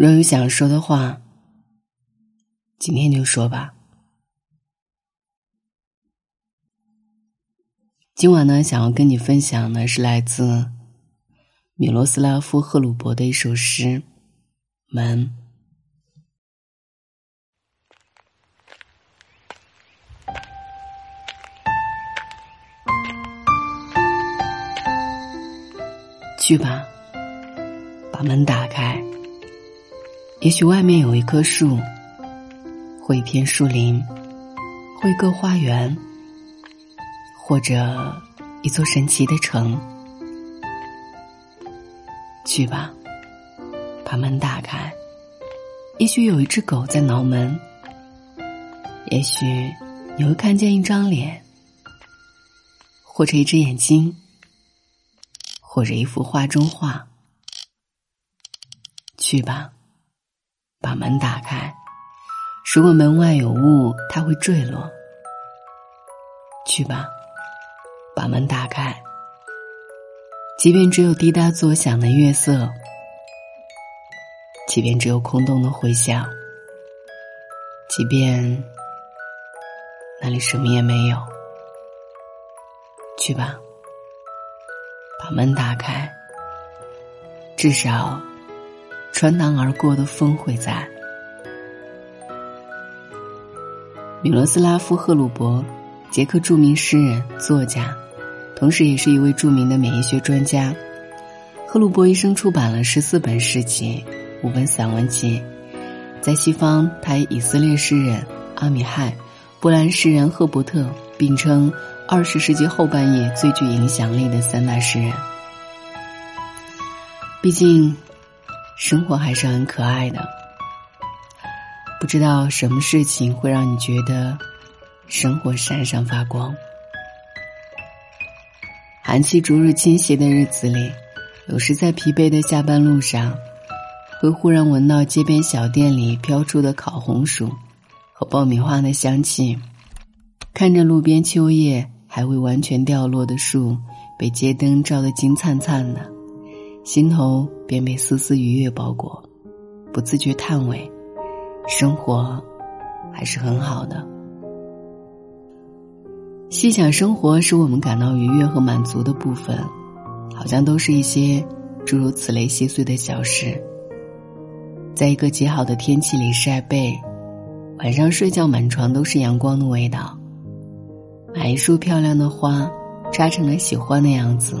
若有想说的话，今天就说吧。今晚呢，想要跟你分享的是来自米罗斯拉夫·赫鲁伯的一首诗《门》。去吧，把门打开。也许外面有一棵树，或一片树林，或一个花园，或者一座神奇的城。去吧，把门打开。也许有一只狗在挠门，也许你会看见一张脸，或者一只眼睛。或者一幅画中画，去吧，把门打开。如果门外有雾，它会坠落。去吧，把门打开。即便只有滴答作响的月色，即便只有空洞的回响，即便那里什么也没有，去吧。把门打开，至少穿堂而过的风会在。米罗斯拉夫·赫鲁伯，捷克著名诗人、作家，同时也是一位著名的免疫学专家。赫鲁伯一生出版了十四本诗集、五本散文集。在西方，他与以色列诗人阿米亥、波兰诗人赫伯特并称。二十世纪后半叶最具影响力的三大诗人。毕竟，生活还是很可爱的。不知道什么事情会让你觉得生活闪闪发光。寒气逐日侵袭的日子里，有时在疲惫的下班路上，会忽然闻到街边小店里飘出的烤红薯和爆米花的香气，看着路边秋叶。还未完全掉落的树，被街灯照得金灿灿的，心头便被丝丝愉悦包裹，不自觉叹为：生活还是很好的。细想生活使我们感到愉悦和满足的部分，好像都是一些诸如此类细碎的小事。在一个极好的天气里晒被，晚上睡觉满床都是阳光的味道。买一束漂亮的花，插成了喜欢的样子。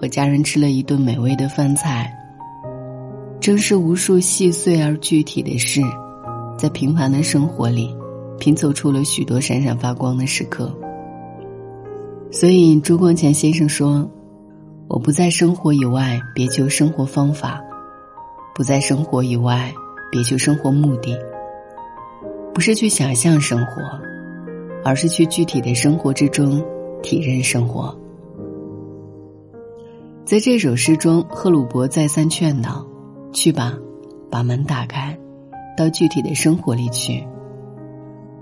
和家人吃了一顿美味的饭菜。正是无数细碎而具体的事，在平凡的生活里，拼凑出了许多闪闪发光的时刻。所以朱光潜先生说：“我不在生活以外别求生活方法，不在生活以外别求生活目的，不是去想象生活。”而是去具体的生活之中体认生活。在这首诗中，赫鲁伯再三劝导：“去吧，把门打开，到具体的生活里去。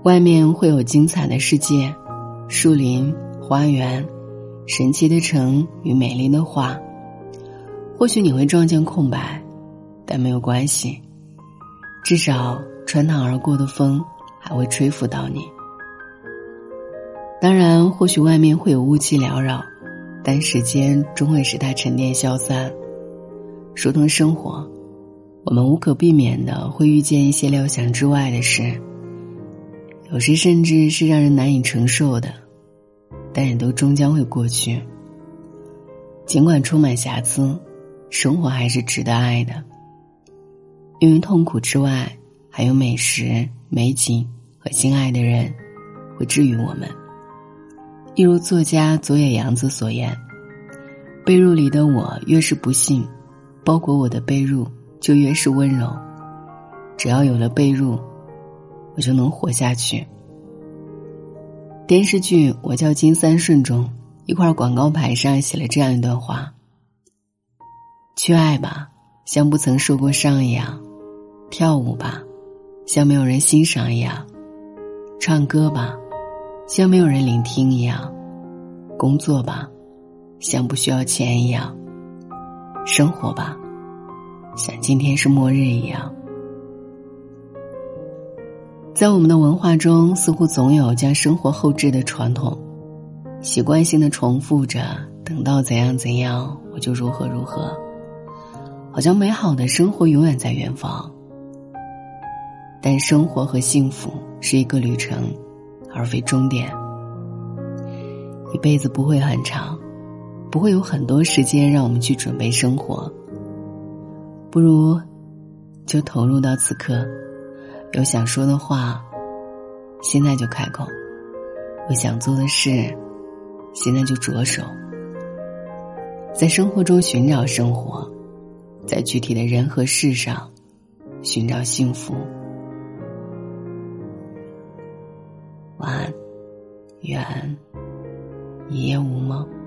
外面会有精彩的世界，树林、花园、神奇的城与美丽的画。或许你会撞见空白，但没有关系，至少穿堂而过的风还会吹拂到你。”当然，或许外面会有雾气缭绕，但时间终会使它沉淀消散。如同生活，我们无可避免的会遇见一些料想之外的事，有时甚至是让人难以承受的，但也都终将会过去。尽管充满瑕疵，生活还是值得爱的，因为痛苦之外，还有美食、美景和心爱的人，会治愈我们。一如作家佐野洋子所言：“被褥里的我越是不幸，包裹我的被褥就越是温柔。只要有了被褥，我就能活下去。”电视剧《我叫金三顺》中，一块广告牌上写了这样一段话：“去爱吧，像不曾受过伤一样；跳舞吧，像没有人欣赏一样；唱歌吧。”像没有人聆听一样，工作吧，像不需要钱一样；生活吧，像今天是末日一样。在我们的文化中，似乎总有将生活后置的传统，习惯性的重复着“等到怎样怎样，我就如何如何”，好像美好的生活永远在远方。但生活和幸福是一个旅程，而非终点。一辈子不会很长，不会有很多时间让我们去准备生活。不如，就投入到此刻。有想说的话，现在就开口；有想做的事，现在就着手。在生活中寻找生活，在具体的人和事上寻找幸福。远一夜无梦。